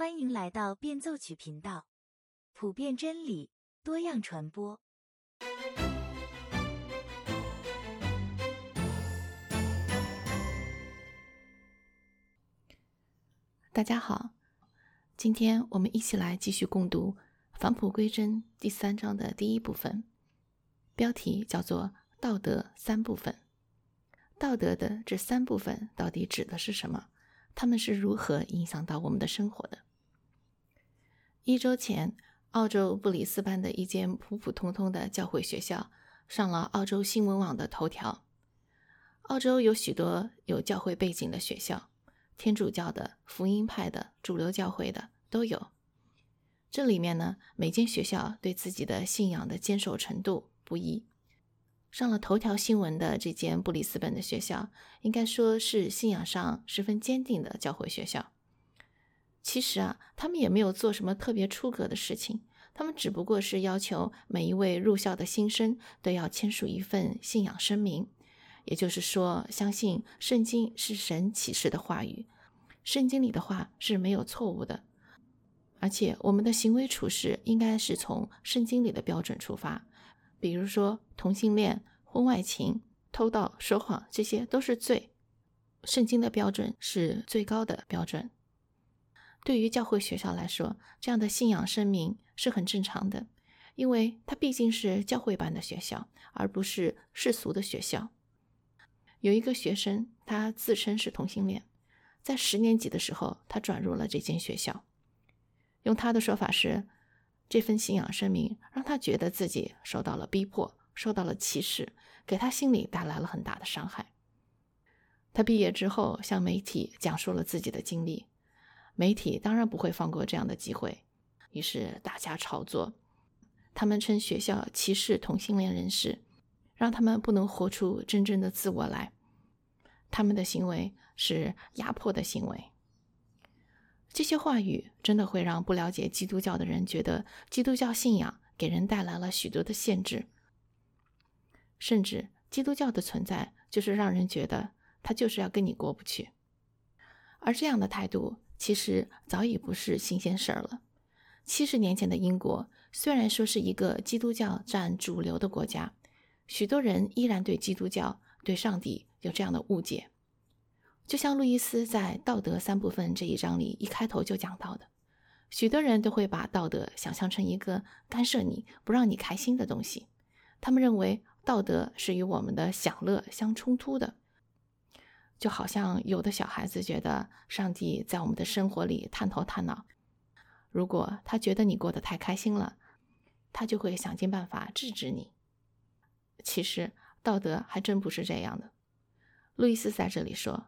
欢迎来到变奏曲频道，普遍真理，多样传播。大家好，今天我们一起来继续共读《返璞归真》第三章的第一部分，标题叫做“道德三部分”。道德的这三部分到底指的是什么？他们是如何影响到我们的生活的？一周前，澳洲布里斯班的一间普普通通的教会学校上了澳洲新闻网的头条。澳洲有许多有教会背景的学校，天主教的、福音派的、主流教会的都有。这里面呢，每间学校对自己的信仰的坚守程度不一。上了头条新闻的这间布里斯本的学校，应该说是信仰上十分坚定的教会学校。其实啊，他们也没有做什么特别出格的事情，他们只不过是要求每一位入校的新生都要签署一份信仰声明，也就是说，相信圣经是神启示的话语，圣经里的话是没有错误的，而且我们的行为处事应该是从圣经里的标准出发。比如说，同性恋、婚外情、偷盗、说谎，这些都是罪。圣经的标准是最高的标准。对于教会学校来说，这样的信仰声明是很正常的，因为它毕竟是教会办的学校，而不是世俗的学校。有一个学生，他自称是同性恋，在十年级的时候，他转入了这间学校。用他的说法是。这份信仰声明让他觉得自己受到了逼迫，受到了歧视，给他心里带来了很大的伤害。他毕业之后向媒体讲述了自己的经历，媒体当然不会放过这样的机会，于是大家炒作，他们称学校歧视同性恋人士，让他们不能活出真正的自我来，他们的行为是压迫的行为。这些话语真的会让不了解基督教的人觉得基督教信仰给人带来了许多的限制，甚至基督教的存在就是让人觉得他就是要跟你过不去。而这样的态度其实早已不是新鲜事儿了。七十年前的英国虽然说是一个基督教占主流的国家，许多人依然对基督教、对上帝有这样的误解。就像路易斯在《道德三部分》这一章里一开头就讲到的，许多人都会把道德想象成一个干涉你不让你开心的东西。他们认为道德是与我们的享乐相冲突的，就好像有的小孩子觉得上帝在我们的生活里探头探脑，如果他觉得你过得太开心了，他就会想尽办法制止你。其实道德还真不是这样的。路易斯在这里说。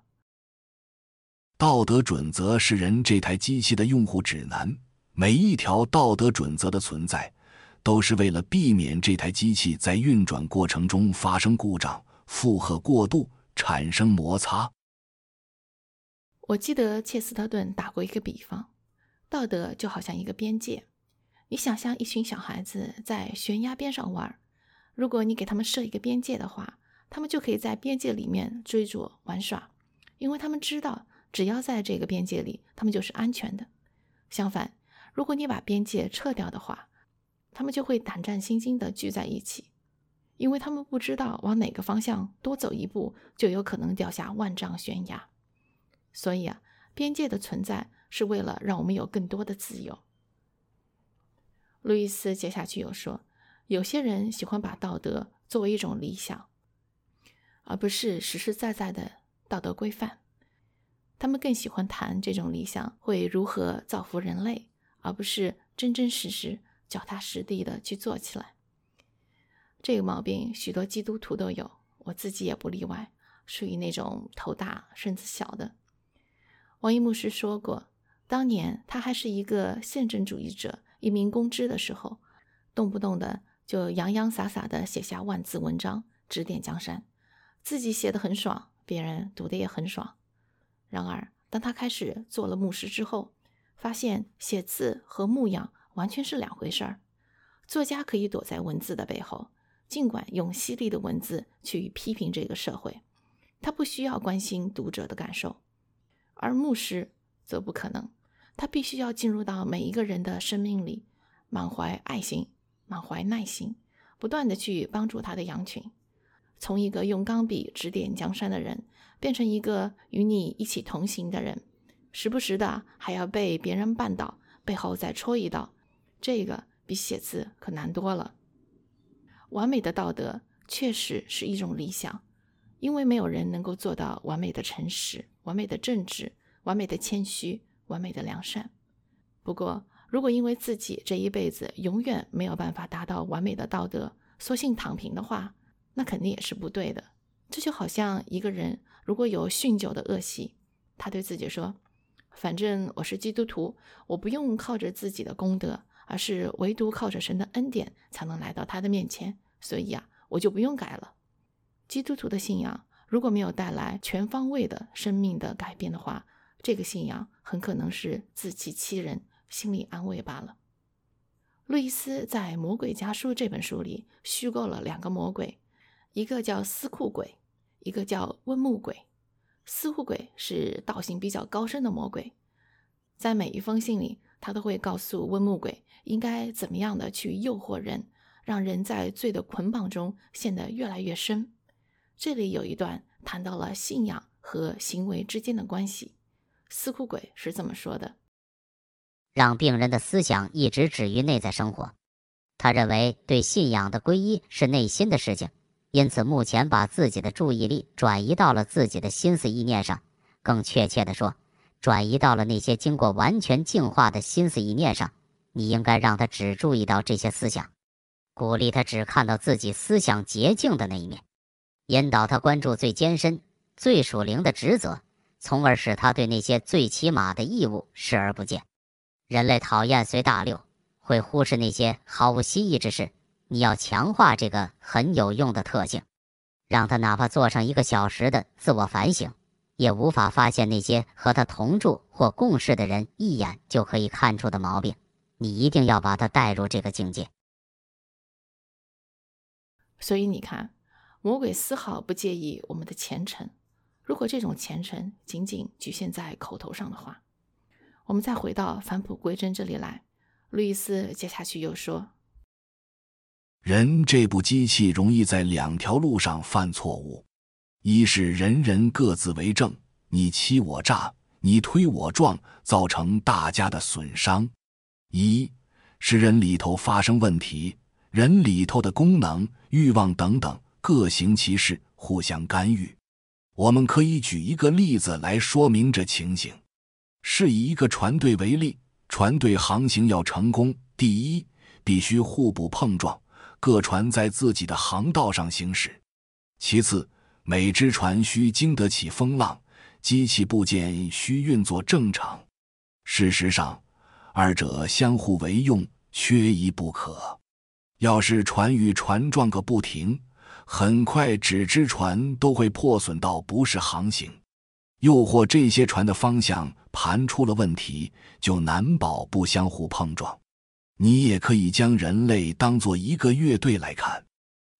道德准则是人这台机器的用户指南。每一条道德准则的存在，都是为了避免这台机器在运转过程中发生故障、负荷过度、产生摩擦。我记得切斯特顿打过一个比方：道德就好像一个边界。你想象一群小孩子在悬崖边上玩，如果你给他们设一个边界的话，他们就可以在边界里面追逐玩耍，因为他们知道。只要在这个边界里，他们就是安全的。相反，如果你把边界撤掉的话，他们就会胆战心惊地聚在一起，因为他们不知道往哪个方向多走一步就有可能掉下万丈悬崖。所以啊，边界的存在是为了让我们有更多的自由。路易斯接下去又说，有些人喜欢把道德作为一种理想，而不是实实在在的道德规范。他们更喜欢谈这种理想会如何造福人类，而不是真真实实、脚踏实地的去做起来。这个毛病许多基督徒都有，我自己也不例外，属于那种头大身子小的。王一牧师说过，当年他还是一个宪政主义者、一名公知的时候，动不动的就洋洋洒洒的写下万字文章指点江山，自己写的很爽，别人读的也很爽。然而，当他开始做了牧师之后，发现写字和牧养完全是两回事儿。作家可以躲在文字的背后，尽管用犀利的文字去批评这个社会，他不需要关心读者的感受；而牧师则不可能，他必须要进入到每一个人的生命里，满怀爱心，满怀耐心，不断的去帮助他的羊群，从一个用钢笔指点江山的人，变成一个与你一起同行的人，时不时的还要被别人绊倒，背后再戳一刀，这个比写字可难多了。完美的道德确实是一种理想，因为没有人能够做到完美的诚实、完美的正直、完美的谦虚。完美的良善。不过，如果因为自己这一辈子永远没有办法达到完美的道德，索性躺平的话，那肯定也是不对的。这就好像一个人如果有酗酒的恶习，他对自己说：“反正我是基督徒，我不用靠着自己的功德，而是唯独靠着神的恩典才能来到他的面前，所以啊，我就不用改了。”基督徒的信仰如果没有带来全方位的生命的改变的话，这个信仰很可能是自欺欺人、心理安慰罢了。路易斯在《魔鬼家书》这本书里虚构了两个魔鬼，一个叫司库鬼，一个叫温木鬼。司库鬼是道行比较高深的魔鬼，在每一封信里，他都会告诉温木鬼应该怎么样的去诱惑人，让人在罪的捆绑中陷得越来越深。这里有一段谈到了信仰和行为之间的关系。司库鬼是这么说的：“让病人的思想一直止于内在生活。他认为对信仰的皈依是内心的事情，因此目前把自己的注意力转移到了自己的心思意念上。更确切地说，转移到了那些经过完全净化的心思意念上。你应该让他只注意到这些思想，鼓励他只看到自己思想洁净的那一面，引导他关注最艰深、最属灵的职责。”从而使他对那些最起码的义务视而不见。人类讨厌随大流，会忽视那些毫无新意之事。你要强化这个很有用的特性，让他哪怕做上一个小时的自我反省，也无法发现那些和他同住或共事的人一眼就可以看出的毛病。你一定要把他带入这个境界。所以你看，魔鬼丝毫不介意我们的虔诚。如果这种虔诚仅仅局限在口头上的话，我们再回到返璞归真这里来。路易斯接下去又说：“人这部机器容易在两条路上犯错误：一是人人各自为政，你欺我诈，你推我撞，造成大家的损伤；一是人里头发生问题，人里头的功能、欲望等等各行其事，互相干预。”我们可以举一个例子来说明这情形，是以一个船队为例，船队航行要成功，第一必须互不碰撞，各船在自己的航道上行驶；其次，每只船需经得起风浪，机器部件需运作正常。事实上，二者相互为用，缺一不可。要是船与船撞个不停，很快，整只船都会破损到不是航行；又或这些船的方向盘出了问题，就难保不相互碰撞。你也可以将人类当做一个乐队来看，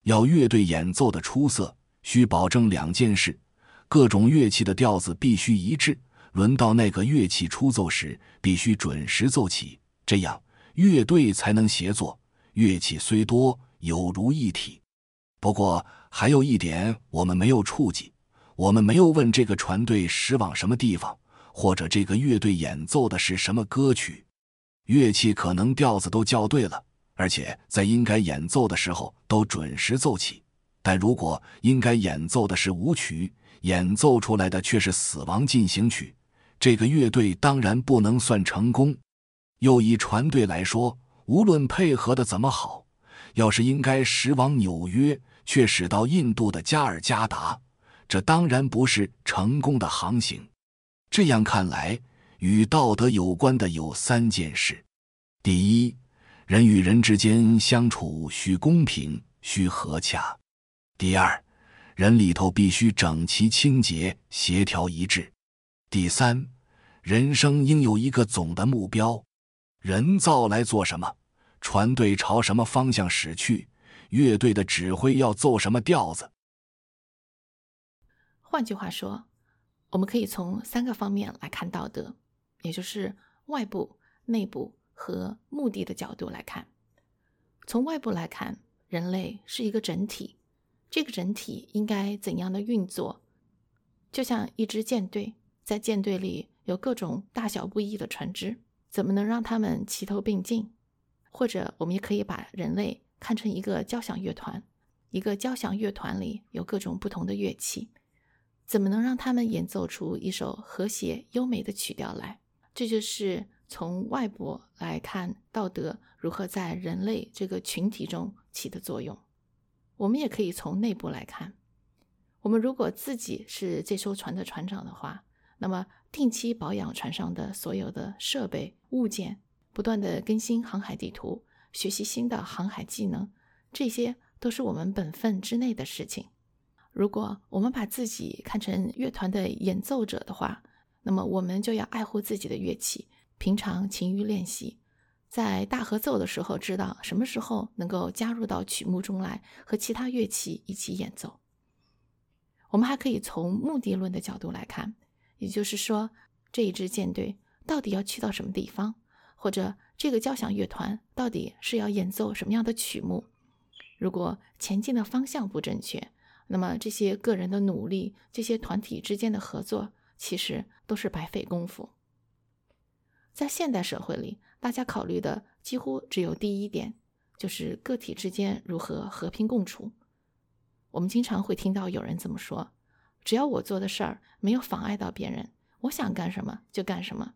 要乐队演奏的出色，需保证两件事：各种乐器的调子必须一致，轮到那个乐器出奏时，必须准时奏起，这样乐队才能协作。乐器虽多，有如一体。不过还有一点，我们没有触及，我们没有问这个船队驶往什么地方，或者这个乐队演奏的是什么歌曲。乐器可能调子都校对了，而且在应该演奏的时候都准时奏起。但如果应该演奏的是舞曲，演奏出来的却是死亡进行曲，这个乐队当然不能算成功。又以船队来说，无论配合的怎么好，要是应该驶往纽约。却驶到印度的加尔加达，这当然不是成功的航行。这样看来，与道德有关的有三件事：第一，人与人之间相处需公平、需和洽；第二，人里头必须整齐、清洁、协调一致；第三，人生应有一个总的目标：人造来做什么，船队朝什么方向驶去。乐队的指挥要奏什么调子？换句话说，我们可以从三个方面来看道德，也就是外部、内部和目的的角度来看。从外部来看，人类是一个整体，这个整体应该怎样的运作？就像一支舰队，在舰队里有各种大小不一的船只，怎么能让他们齐头并进？或者，我们也可以把人类看成一个交响乐团，一个交响乐团里有各种不同的乐器，怎么能让他们演奏出一首和谐优美的曲调来？这就是从外部来看道德如何在人类这个群体中起的作用。我们也可以从内部来看。我们如果自己是这艘船的船长的话，那么定期保养船上的所有的设备物件，不断的更新航海地图，学习新的航海技能，这些都是我们本分之内的事情。如果我们把自己看成乐团的演奏者的话，那么我们就要爱护自己的乐器，平常勤于练习，在大合奏的时候知道什么时候能够加入到曲目中来，和其他乐器一起演奏。我们还可以从目的论的角度来看，也就是说，这一支舰队到底要去到什么地方，或者这个交响乐团到底是要演奏什么样的曲目？如果前进的方向不正确，那么这些个人的努力，这些团体之间的合作，其实都是白费功夫。在现代社会里，大家考虑的几乎只有第一点，就是个体之间如何和平共处。我们经常会听到有人这么说：“只要我做的事儿没有妨碍到别人，我想干什么就干什么。”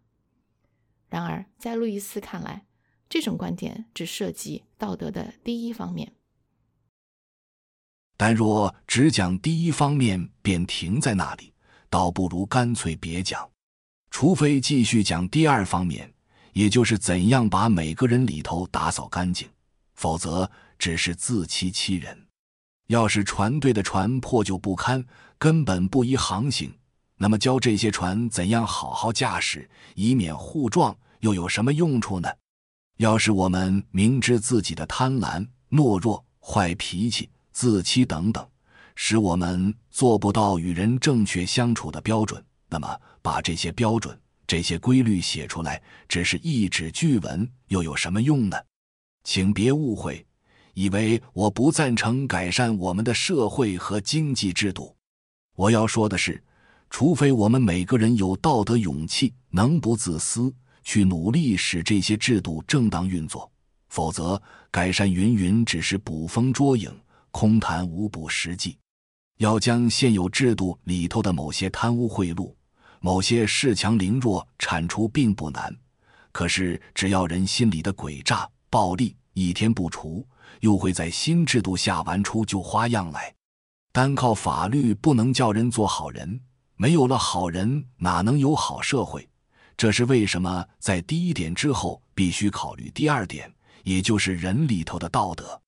然而，在路易斯看来，这种观点只涉及道德的第一方面。但若只讲第一方面便停在那里，倒不如干脆别讲。除非继续讲第二方面，也就是怎样把每个人里头打扫干净，否则只是自欺欺人。要是船队的船破旧不堪，根本不宜航行，那么教这些船怎样好好驾驶，以免互撞，又有什么用处呢？要是我们明知自己的贪婪、懦弱、坏脾气、自欺等等，使我们做不到与人正确相处的标准，那么把这些标准、这些规律写出来，只是一纸句文，又有什么用呢？请别误会。以为我不赞成改善我们的社会和经济制度。我要说的是，除非我们每个人有道德勇气，能不自私，去努力使这些制度正当运作，否则改善云云只是捕风捉影，空谈无补实际。要将现有制度里头的某些贪污贿赂、某些恃强凌弱铲除，并不难。可是，只要人心里的诡诈、暴力一天不除，又会在新制度下玩出旧花样来，单靠法律不能叫人做好人，没有了好人，哪能有好社会？这是为什么在第一点之后必须考虑第二点，也就是人里头的道德。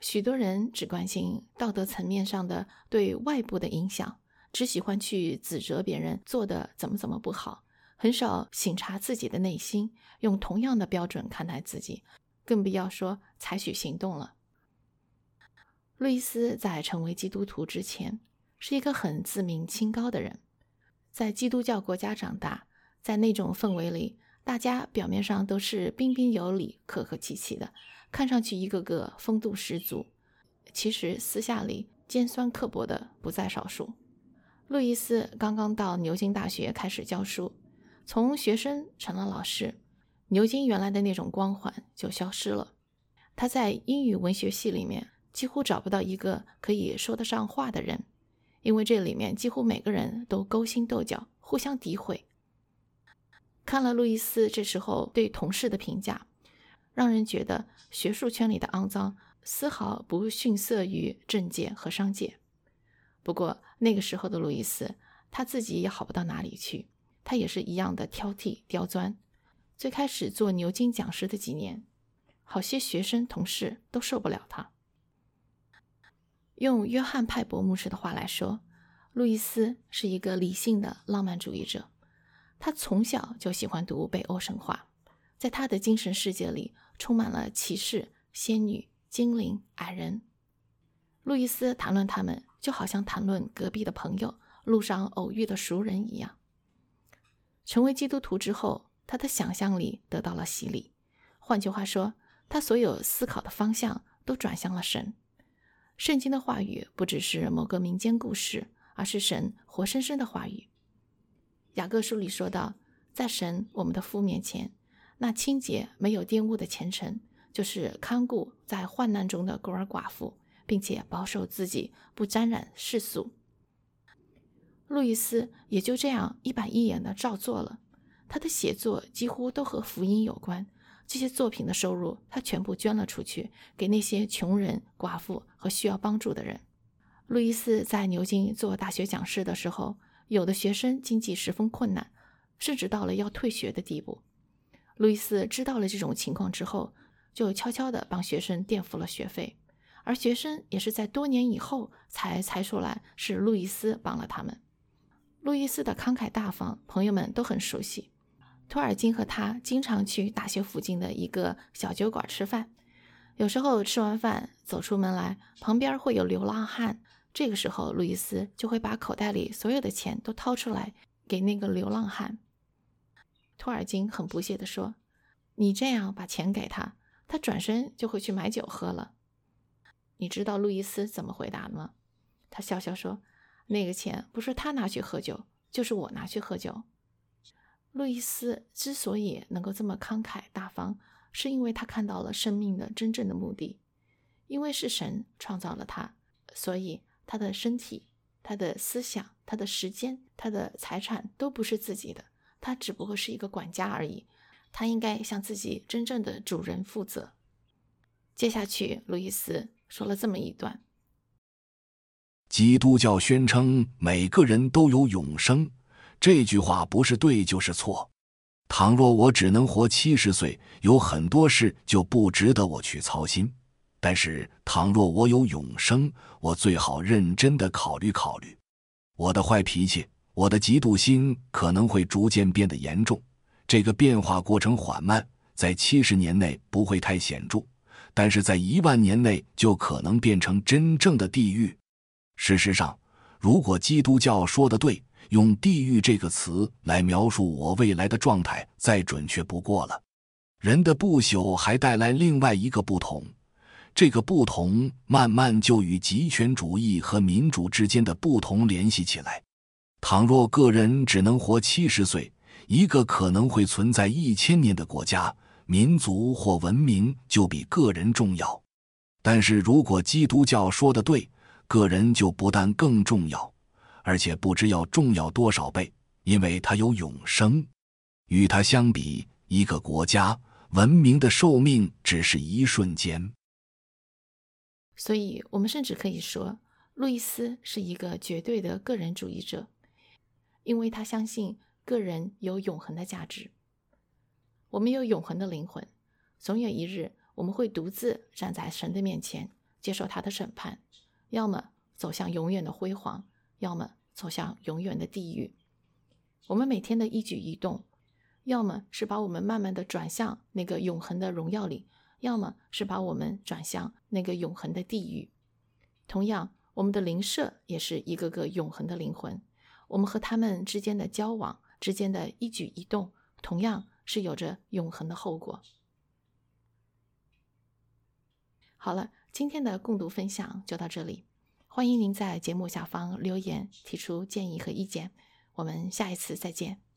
许多人只关心道德层面上的对外部的影响，只喜欢去指责别人做的怎么怎么不好，很少省察自己的内心，用同样的标准看待自己。更不要说采取行动了。路易斯在成为基督徒之前，是一个很自命清高的人，在基督教国家长大，在那种氛围里，大家表面上都是彬彬有礼、客客气气的，看上去一个个风度十足，其实私下里尖酸刻薄的不在少数。路易斯刚刚到牛津大学开始教书，从学生成了老师。牛津原来的那种光环就消失了。他在英语文学系里面几乎找不到一个可以说得上话的人，因为这里面几乎每个人都勾心斗角，互相诋毁。看了路易斯这时候对同事的评价，让人觉得学术圈里的肮脏丝毫不逊色于政界和商界。不过那个时候的路易斯他自己也好不到哪里去，他也是一样的挑剔刁钻。最开始做牛津讲师的几年，好些学生同事都受不了他。用约翰派伯牧师的话来说，路易斯是一个理性的浪漫主义者。他从小就喜欢读北欧神话，在他的精神世界里充满了骑士、仙女、精灵、矮人。路易斯谈论他们，就好像谈论隔壁的朋友、路上偶遇的熟人一样。成为基督徒之后，他的想象力得到了洗礼。换句话说，他所有思考的方向都转向了神。圣经的话语不只是某个民间故事，而是神活生生的话语。雅各书里说道：“在神我们的父面前，那清洁没有玷污的虔诚，就是看顾在患难中的孤儿寡妇，并且保守自己不沾染世俗。”路易斯也就这样一板一眼的照做了。他的写作几乎都和福音有关，这些作品的收入他全部捐了出去，给那些穷人、寡妇和需要帮助的人。路易斯在牛津做大学讲师的时候，有的学生经济十分困难，甚至到了要退学的地步。路易斯知道了这种情况之后，就悄悄地帮学生垫付了学费，而学生也是在多年以后才猜出来是路易斯帮了他们。路易斯的慷慨大方，朋友们都很熟悉。托尔金和他经常去大学附近的一个小酒馆吃饭，有时候吃完饭走出门来，旁边会有流浪汉。这个时候，路易斯就会把口袋里所有的钱都掏出来给那个流浪汉。托尔金很不屑地说：“你这样把钱给他，他转身就会去买酒喝了。”你知道路易斯怎么回答吗？他笑笑说：“那个钱不是他拿去喝酒，就是我拿去喝酒。”路易斯之所以能够这么慷慨大方，是因为他看到了生命的真正的目的。因为是神创造了他，所以他的身体、他的思想、他的时间、他的财产都不是自己的，他只不过是一个管家而已。他应该向自己真正的主人负责。接下去，路易斯说了这么一段：基督教宣称每个人都有永生。这句话不是对就是错。倘若我只能活七十岁，有很多事就不值得我去操心。但是，倘若我有永生，我最好认真的考虑考虑。我的坏脾气，我的嫉妒心可能会逐渐变得严重。这个变化过程缓慢，在七十年内不会太显著，但是在一万年内就可能变成真正的地狱。事实上，如果基督教说的对。用“地狱”这个词来描述我未来的状态，再准确不过了。人的不朽还带来另外一个不同，这个不同慢慢就与极权主义和民主之间的不同联系起来。倘若个人只能活七十岁，一个可能会存在一千年的国家、民族或文明就比个人重要。但是如果基督教说的对，个人就不但更重要。而且不知要重要多少倍，因为他有永生。与他相比，一个国家文明的寿命只是一瞬间。所以，我们甚至可以说，路易斯是一个绝对的个人主义者，因为他相信个人有永恒的价值。我们有永恒的灵魂，总有一日我们会独自站在神的面前，接受他的审判，要么走向永远的辉煌，要么。走向永远的地狱。我们每天的一举一动，要么是把我们慢慢的转向那个永恒的荣耀里，要么是把我们转向那个永恒的地狱。同样，我们的灵舍也是一个个永恒的灵魂，我们和他们之间的交往、之间的一举一动，同样是有着永恒的后果。好了，今天的共读分享就到这里。欢迎您在节目下方留言，提出建议和意见。我们下一次再见。